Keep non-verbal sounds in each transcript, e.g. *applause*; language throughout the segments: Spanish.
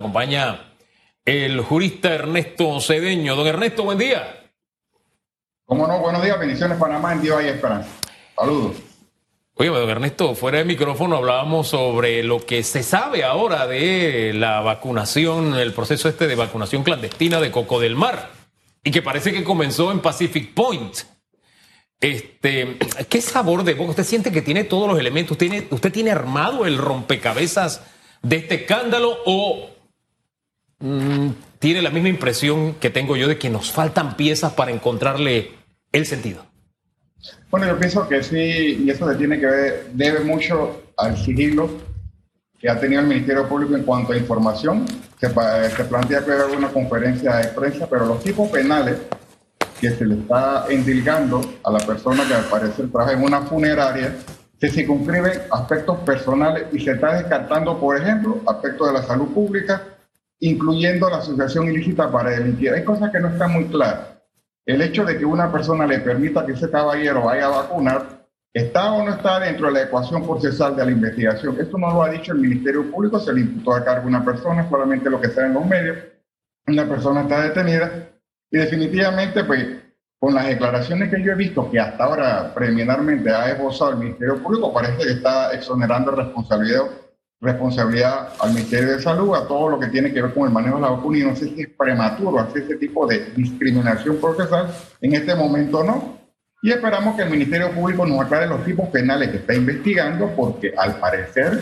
acompaña el jurista Ernesto Cedeño. Don Ernesto, buen día. Cómo no, buenos días, bendiciones Panamá, en Dios hay esperanza. Saludos. Oye, don Ernesto, fuera de micrófono hablábamos sobre lo que se sabe ahora de la vacunación, el proceso este de vacunación clandestina de Coco del Mar, y que parece que comenzó en Pacific Point. Este, ¿Qué sabor de boca? ¿Usted siente que tiene todos los elementos? ¿Tiene, ¿Usted tiene armado el rompecabezas de este escándalo o mm, tiene la misma impresión que tengo yo de que nos faltan piezas para encontrarle el sentido? Bueno, yo pienso que sí, y eso se tiene que ver, debe mucho al sigilo que ha tenido el Ministerio Público en cuanto a información. Se, se plantea que haga una conferencia de prensa, pero los tipos penales que se le está endilgando a la persona que al parecer trabaja en una funeraria, se circunscriben aspectos personales y se está descartando, por ejemplo, aspectos de la salud pública, incluyendo la asociación ilícita para delinquir. Hay cosas que no están muy claras. El hecho de que una persona le permita que ese caballero vaya a vacunar, ¿está o no está dentro de la ecuación procesal de la investigación? Esto no lo ha dicho el Ministerio Público, se le imputó a cargo una persona, solamente lo que está en los medios. Una persona está detenida y definitivamente, pues, con las declaraciones que yo he visto que hasta ahora preliminarmente ha esbozado el Ministerio Público, parece que está exonerando responsabilidad, responsabilidad al Ministerio de Salud, a todo lo que tiene que ver con el manejo de la vacuna, y no sé si es prematuro hacer ese tipo de discriminación procesal, en este momento no. Y esperamos que el Ministerio Público nos aclare los tipos penales que está investigando, porque al parecer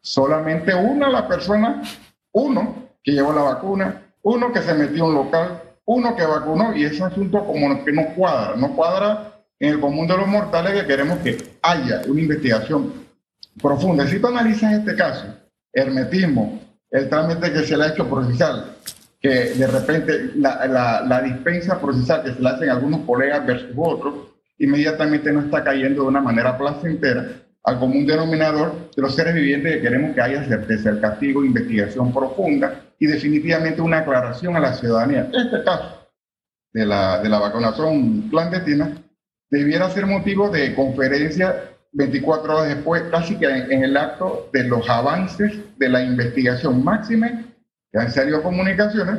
solamente una la persona, uno que llevó la vacuna, uno que se metió a un local, uno que vacunó y ese asunto como que no cuadra, no cuadra en el común de los mortales que queremos que haya una investigación profunda. Si tú analizas este caso, hermetismo, el trámite que se le ha hecho procesal, que de repente la, la, dispensa procesal que se le hacen algunos colegas versus otros, inmediatamente no está cayendo de una manera placentera al común denominador de los seres vivientes que queremos que haya certeza, el castigo, investigación profunda y definitivamente una aclaración a la ciudadanía. Este caso de la, de la vacunación clandestina debiera ser motivo de conferencia 24 horas después, casi que en, el acto de los avances de la investigación máxima, que han salido comunicaciones,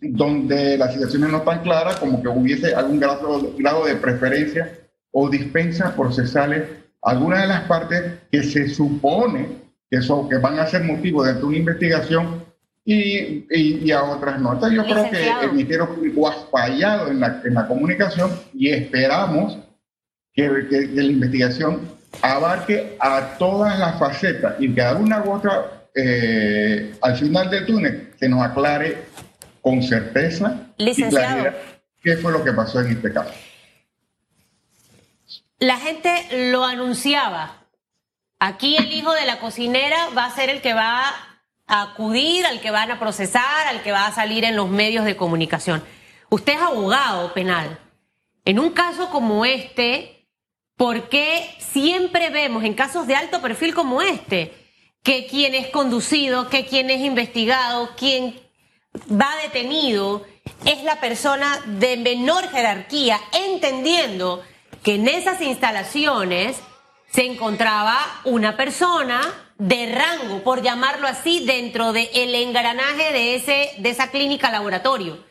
donde las situaciones no están claras, como que hubiese algún grado, grado de preferencia o dispensas procesales algunas de las partes que se supone que, son, que van a ser motivo de una investigación y, y, a otras no. Entonces yo creo que el Ministerio Público ha fallado en la, en la comunicación y esperamos que, que, la investigación abarque a todas las facetas y que alguna u otra, eh, al final del túnel, se nos aclare con certeza y claridad qué fue lo que pasó en este caso la gente lo anunciaba. Aquí el hijo de la cocinera va a ser el que va a acudir, al que van a procesar, al que va a salir en los medios de comunicación. Usted es abogado penal. En un caso como este, ¿por qué siempre vemos en casos de alto perfil como este que quien es conducido, que quien es investigado, quien va detenido es la persona de menor jerarquía, entendiendo que en esas instalaciones se encontraba una persona de rango, por llamarlo así, dentro del el engranaje de, ese, de esa clínica laboratorio.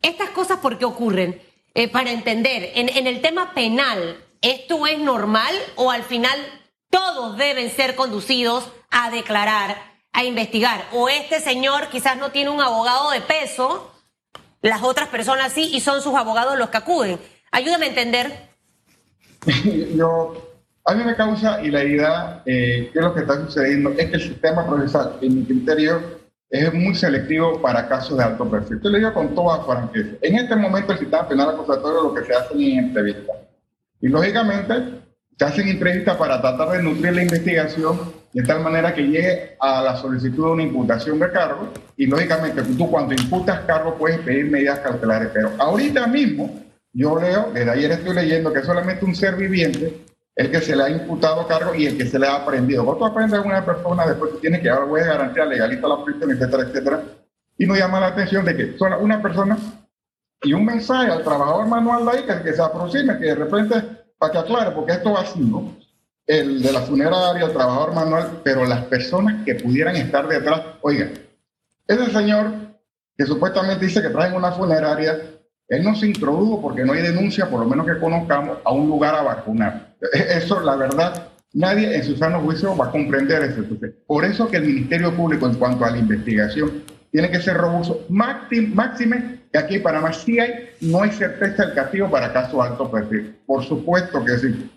Estas cosas, ¿por qué ocurren? Eh, para entender, en, en el tema penal, ¿esto es normal o al final todos deben ser conducidos a declarar, a investigar? O este señor quizás no tiene un abogado de peso, las otras personas sí, y son sus abogados los que acuden. Ayúdame a entender *laughs* yo, a mí me causa y la idea eh, que es lo que está sucediendo es que el sistema procesal, en mi criterio, es muy selectivo para casos de alto perfil. Yo le digo con toda franqueza. En este momento el sistema penal acusatorio lo que se hace en entrevistas. Y lógicamente se hacen entrevistas para tratar de nutrir la investigación de tal manera que llegue a la solicitud de una imputación de cargo. Y lógicamente tú cuando imputas cargo puedes pedir medidas cautelares. Pero ahorita mismo yo leo, desde ayer estoy leyendo que solamente un ser viviente el que se le ha imputado cargo y el que se le ha aprendido. Cuando tú aprendes a una persona, después tú tienes que dar de garantía, legalista la prisión, etcétera, etcétera. Y nos llama la atención de que solo una persona y un mensaje al trabajador manual de ahí que, que se aproxime, que de repente, para que aclare, porque esto va así, ¿no? El de la funeraria, el trabajador manual, pero las personas que pudieran estar detrás, oigan, Ese señor que supuestamente dice que traen una funeraria, él no se introdujo porque no hay denuncia, por lo menos que conozcamos, a un lugar a vacunar. Eso, la verdad, nadie en su sano juicio va a comprender eso. por eso que el Ministerio Público, en cuanto a la investigación, tiene que ser robusto. Máxime que aquí en Panamá sí hay, no hay certeza del castigo para casos alto perfil. Por supuesto que sí,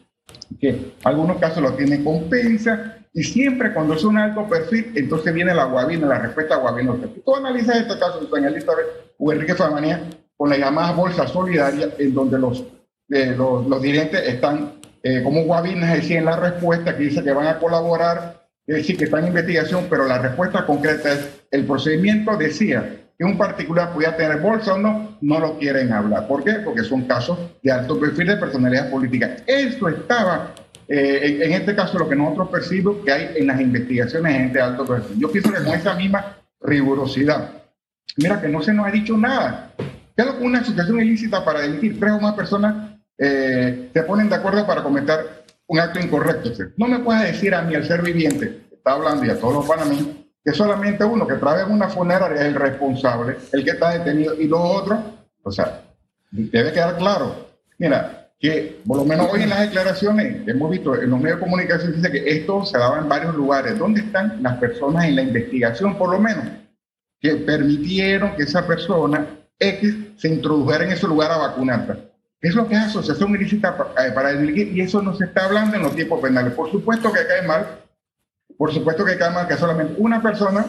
algunos casos lo tienen compensa y siempre cuando es un alto perfil, entonces viene la guabina, la respuesta guabina. Tú analizas este caso, doña Elizabeth o Enrique Famanía, con la llamada bolsa solidaria, en donde los, eh, los, dirigentes están eh, como guabinas, es en la respuesta que dice que van a colaborar, es decir, que están en investigación, pero la respuesta concreta es, el procedimiento decía que un particular podía tener bolsa o no, no lo quieren hablar. ¿Por qué? Porque son casos de alto perfil de personalidad política. Eso estaba eh, en, este caso, lo que nosotros percibimos que hay en las investigaciones de gente de alto perfil. Yo pienso que con esa misma rigurosidad. Mira que no se nos ha dicho nada. ¿Qué es una asociación ilícita para delinquir? Tres o más personas eh, se ponen de acuerdo para cometer un acto incorrecto. No me puedes decir a mí, el ser viviente, está hablando y a todos los panameños, que solamente uno que trae una funeraria es el responsable, el que está detenido, y los otros, o sea, debe quedar claro. Mira, que por lo menos hoy en las declaraciones hemos visto en los medios de comunicación dice que esto se daba en varios lugares. ¿Dónde están las personas en la investigación, por lo menos, que permitieron que esa persona X se introdujera en ese lugar a vacunarse? Es lo que es asociación ilícita eh, para delinquir y eso no se está hablando en los tiempos penales. Por supuesto que cae mal, por supuesto que cae mal que solamente una persona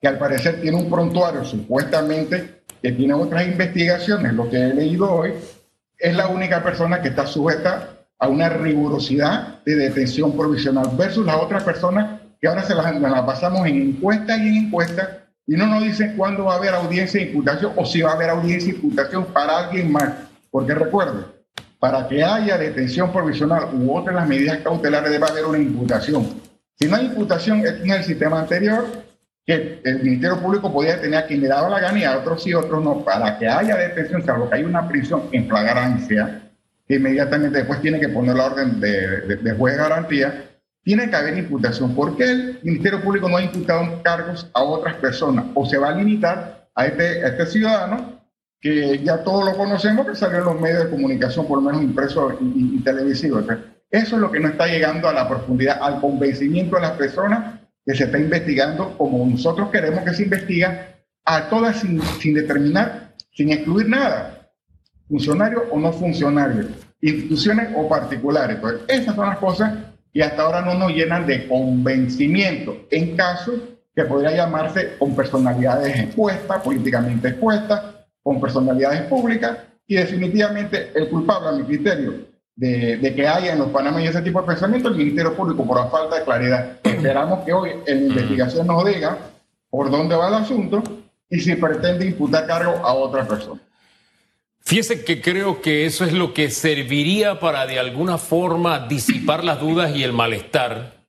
que al parecer tiene un prontuario supuestamente que tiene otras investigaciones, lo que he leído hoy, es la única persona que está sujeta a una rigurosidad de detención provisional versus las otras personas que ahora se las, pasamos en encuesta y en encuesta y no nos dicen cuándo va a haber audiencia de imputación o si va a haber audiencia de imputación para alguien más. Porque recuerde, para que haya detención provisional u otras las medidas cautelares debe haber una imputación. Si no hay imputación en el sistema anterior, que el Ministerio Público podía tener a quien le daba la gana y a otros sí, otros no, para que haya detención, salvo que hay una prisión en flagrancia, que inmediatamente después tiene que poner la orden de, de, juez de garantía, tiene que haber imputación. ¿Por qué el Ministerio Público no ha imputado cargos a otras personas? O se va a limitar a este, este ciudadano que ya todos lo conocemos, que salió en los medios de comunicación, por lo menos impresos y, televisivos. Eso es lo que no está llegando a la profundidad, al convencimiento de las personas que se está investigando como nosotros queremos que se investiga, a todas sin, determinar, sin excluir nada, funcionarios o no funcionarios, instituciones o particulares. Pues esas son las cosas que hasta ahora no nos llenan de convencimiento en casos que podría llamarse con personalidades expuestas, políticamente expuestas, con personalidades públicas, y definitivamente el culpable, a mi criterio, de, que haya en los panameños ese tipo de pensamiento, el Ministerio Público, por la falta de claridad. Esperamos que hoy en la investigación nos diga por dónde va el asunto y si pretende imputar cargo a otra persona. Fíjese que creo que eso es lo que serviría para de alguna forma disipar las dudas y el malestar.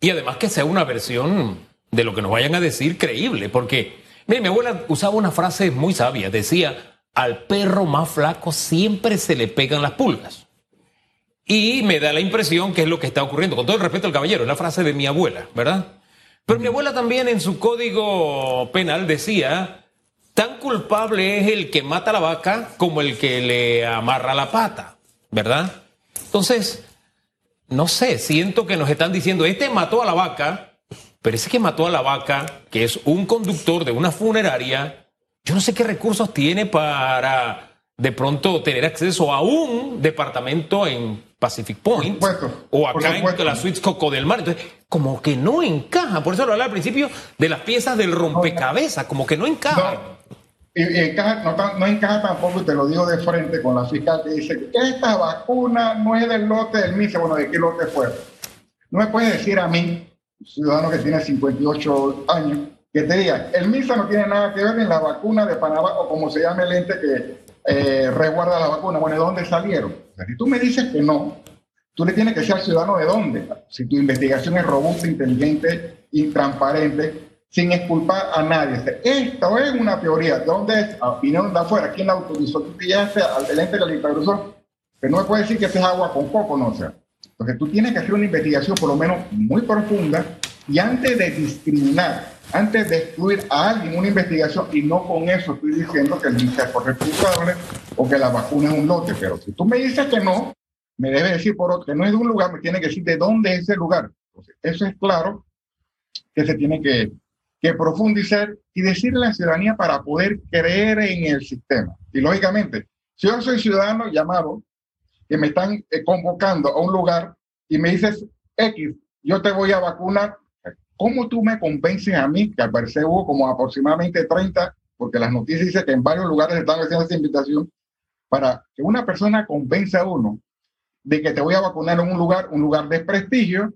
Y además que sea una versión de lo que nos vayan a decir creíble, porque mire, mi abuela usaba una frase muy sabia, decía, al perro más flaco siempre se le pegan las pulgas. Y me da la impresión que es lo que está ocurriendo. Con todo el respeto al caballero, es la frase de mi abuela, ¿verdad? Pero mi abuela también en su código penal decía, tan culpable es el que mata a la vaca como el que le amarra la pata, ¿verdad? Entonces, no sé, siento que nos están diciendo, este mató a la vaca, pero ese que mató a la vaca, que es un conductor de una funeraria, yo no sé qué recursos tiene para de pronto tener acceso a un departamento en Pacific Point o acá en la suites Coco del Mar. Entonces, como que no encaja. Por eso lo hablaba al principio de las piezas del rompecabezas, como que no encaja. No, encaja tampoco, y te lo digo de frente con la fiscal que dice que esta vacuna no es del lote del MISE. Bueno, ¿de qué lote fue? No me puedes decir a mí, ciudadano que tiene 58 años, que te diga, el MISA no tiene nada que ver en la vacuna de Panamá o como se llama el ente que eh, resguarda la vacuna. Bueno, ¿de dónde salieron? Si tú me dices que no, tú le tienes que ser ciudadano de dónde. Si tu investigación es robusta, inteligente y transparente, sin exculpar a nadie. Esto es una teoría. ¿De dónde es? Opinión de afuera. ¿Quién la autorizó? Tú pillaste al ente de la instalación. Pero no me puedes decir que esto es agua con coco, no sea. Entonces tú tienes que hacer una investigación por lo menos muy profunda y antes de discriminar antes de excluir a alguien una investigación, y no con eso estoy diciendo que el ministro es responsable o que la vacuna es un lote, pero si tú me dices que no, me debe decir por otro, que no es de un lugar, me tiene que decir de dónde es ese lugar. Entonces, eso es claro que se tiene que, que profundizar y decirle a la ciudadanía para poder creer en el sistema. Y lógicamente, si yo soy ciudadano llamado, que me están eh, convocando a un lugar y me dices, X, yo te voy a vacunar, ¿cómo tú me convences a mí, que al parecer hubo como aproximadamente 30, porque las noticias dicen que en varios lugares están haciendo esa invitación, para que una persona convenza a uno de que te voy a vacunar en un lugar, un lugar de prestigio,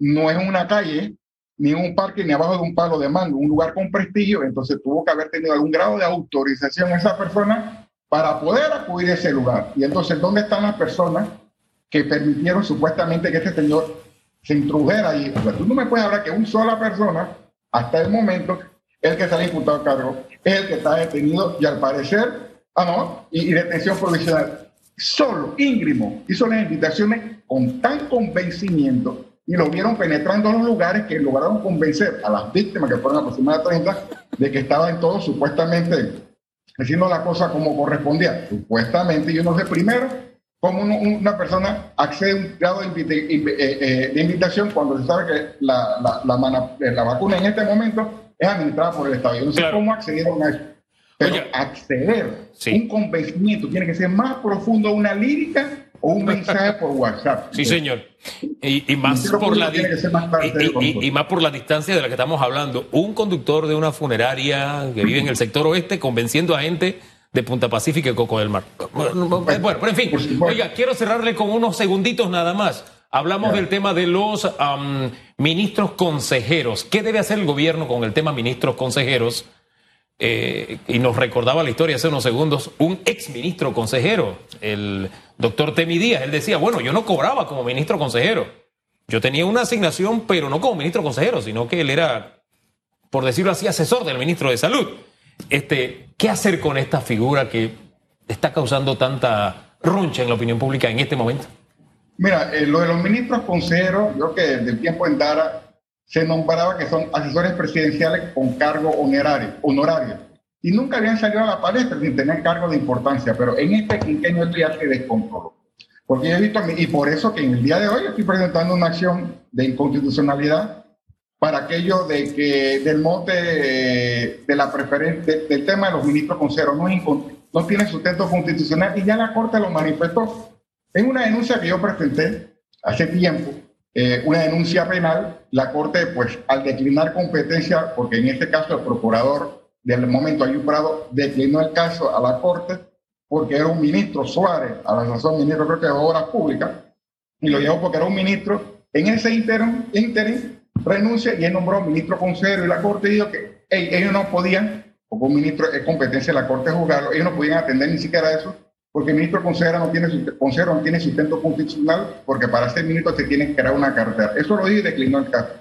no es una calle, ni un parque, ni abajo de un palo de mango, un lugar con prestigio, entonces tuvo que haber tenido algún grado de autorización esa persona para poder acudir a ese lugar. Y entonces, ¿dónde están las personas que permitieron supuestamente que este señor se introdujera ahí? tú no me puedes hablar que una sola persona, hasta el momento, el que está imputado a cargo, es el que está detenido y al parecer, ah, no, y, y detención provisional solo Íngrimo hizo las invitaciones con tan convencimiento y lo vieron penetrando en los lugares que lograron convencer a las víctimas, que fueron aproximadamente 30, de que estaban todos supuestamente haciendo la cosa como correspondía. Supuestamente, yo no sé primero cómo una persona accede a un grado de, eh, eh, invitación cuando se sabe que la, la, eh, la, vacuna en este momento es administrada por el Estado. Yo no sé cómo accedieron a eso. Pero acceder, un convencimiento, tiene que ser más profundo una lírica o un mensaje por WhatsApp. *laughs* Sí, señor. Y, más por la y, más por la distancia de la que estamos hablando. Un conductor de una funeraria que vive en el sector oeste convenciendo a gente de Punta Pacífica y Coco del Mar. Bueno, pero en fin, oiga, quiero cerrarle con unos segunditos nada más. Hablamos del tema de los ministros consejeros. ¿Qué debe hacer el gobierno con el tema ministros consejeros? Eh, y nos recordaba la historia hace unos segundos, un ex ministro consejero, el doctor Temi Díaz, él decía, bueno, yo no cobraba como ministro consejero, yo tenía una asignación, pero no como ministro consejero, sino que él era, por decirlo así, asesor del ministro de Salud. Este, ¿Qué hacer con esta figura que está causando tanta roncha en la opinión pública en este momento? Mira, eh, lo de los ministros consejeros, yo que desde el tiempo en Dara se nombraba que son asesores presidenciales con cargo honorario, honorario. Y nunca habían salido a la palestra sin tener cargo de importancia, pero en este quinquenio esto ya se descontroló. Porque yo he visto, y por eso que en el día de hoy estoy presentando una acción de inconstitucionalidad para aquello de que del monte de, la preferencia, del tema de los ministros consejeros no, no tiene sustento constitucional y ya la Corte lo manifestó. En una denuncia que yo presenté hace tiempo, eh, una denuncia penal, la Corte, pues al declinar competencia, porque en este caso el procurador del momento Prado declinó el caso a la Corte porque era un ministro Suárez, a la sazón ministro creo que de Obras Públicas, y lo llevó porque era un ministro. En ese interim, interim renuncia y él nombró ministro consejero y la Corte dijo que ellos no podían, como ministro es competencia de la Corte juzgarlo, ellos no podían atender ni siquiera eso porque el ministro consejero no tiene, consejero no tiene sustento constitucional, porque para ser ministro se tiene que crear una cartera. Eso lo dijo y declinó el caso.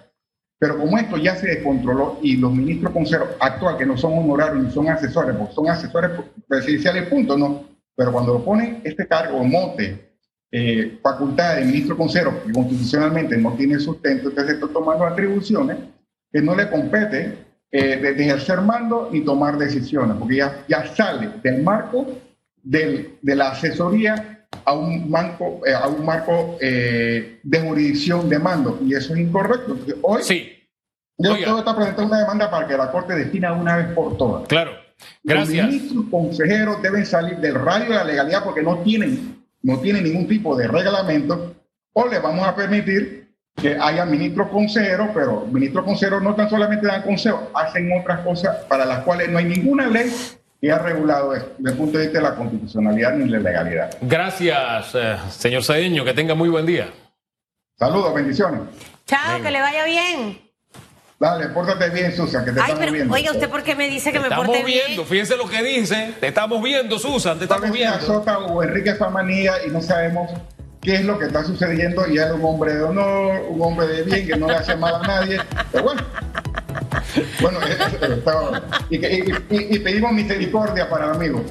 Pero como esto ya se descontroló y los ministros consejeros actuales, que no son honorarios ni son asesores, porque son asesores presidenciales, punto, no. Pero cuando lo ponen este cargo, mote, eh, facultad de ministro consejero, que constitucionalmente no tiene sustento, entonces está tomando atribuciones que no le compete eh, de, ejercer mando ni tomar decisiones, porque ya, ya sale del marco del, de la asesoría a un, marco, eh, a un marco eh, de jurisdicción de mando. Y eso es incorrecto. hoy sí. yo tengo que presentando una demanda para que la Corte defina una vez por todas. Claro. Gracias. Los ministros consejeros deben salir del radio de la legalidad porque no tienen, no tienen ningún tipo de reglamento o le vamos a permitir que haya ministros consejeros, pero ministros consejeros no tan solamente dan consejos, hacen otras cosas para las cuales no hay ninguna ley que ha regulado esto desde el punto de vista de la constitucionalidad ni la legalidad. Gracias, eh, señor Saeño, que tenga muy buen día. Saludos, bendiciones. Chao, que le vaya bien. Dale, pórtate bien, Susan, que te Ay, estamos viendo. Oiga, ¿usted por qué me dice que me porte bien? Estamos viendo, fíjense lo que dice. Te estamos viendo, Susan, te estamos viendo. Sota o Enrique Famanía y no sabemos qué es lo que está sucediendo y es un hombre de honor, un hombre de bien que no le hace mal a nadie. Pero bueno, bueno, y, y, pedimos misericordia para el amigo.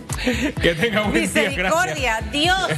Que tenga un Misericordia, Dios.